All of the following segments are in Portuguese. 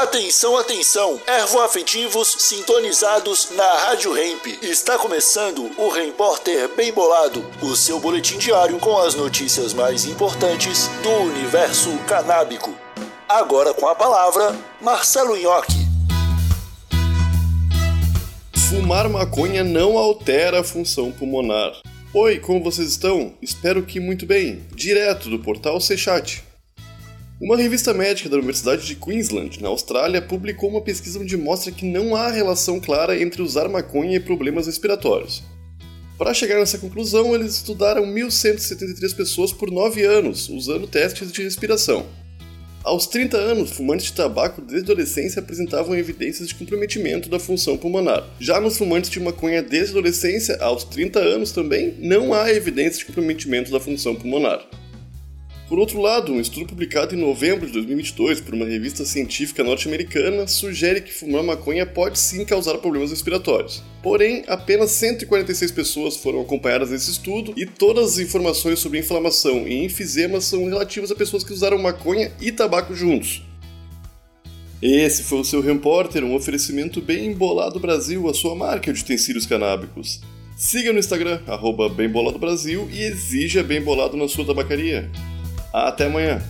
Atenção, atenção! Ervoafetivos sintonizados na Rádio Hemp. Está começando o Repórter Bem Bolado, o seu boletim diário com as notícias mais importantes do universo canábico. Agora com a palavra, Marcelo Nhoque. Fumar maconha não altera a função pulmonar. Oi, como vocês estão? Espero que muito bem. Direto do portal Sechat. Uma revista médica da Universidade de Queensland, na Austrália, publicou uma pesquisa onde mostra que não há relação clara entre usar maconha e problemas respiratórios. Para chegar nessa conclusão, eles estudaram 1.173 pessoas por 9 anos, usando testes de respiração. Aos 30 anos, fumantes de tabaco desde a adolescência apresentavam evidências de comprometimento da função pulmonar. Já nos fumantes de maconha desde a adolescência, aos 30 anos também, não há evidência de comprometimento da função pulmonar. Por outro lado, um estudo publicado em novembro de 2022 por uma revista científica norte-americana sugere que fumar maconha pode sim causar problemas respiratórios. Porém, apenas 146 pessoas foram acompanhadas nesse estudo e todas as informações sobre inflamação e enfisema são relativas a pessoas que usaram maconha e tabaco juntos. Esse foi o seu Repórter, um oferecimento bem embolado Brasil, a sua marca de utensílios canábicos. Siga no Instagram, arroba Bem Brasil e exija Bem Bolado na sua tabacaria. Até amanhã.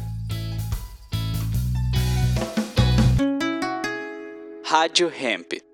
Rádio Hemp.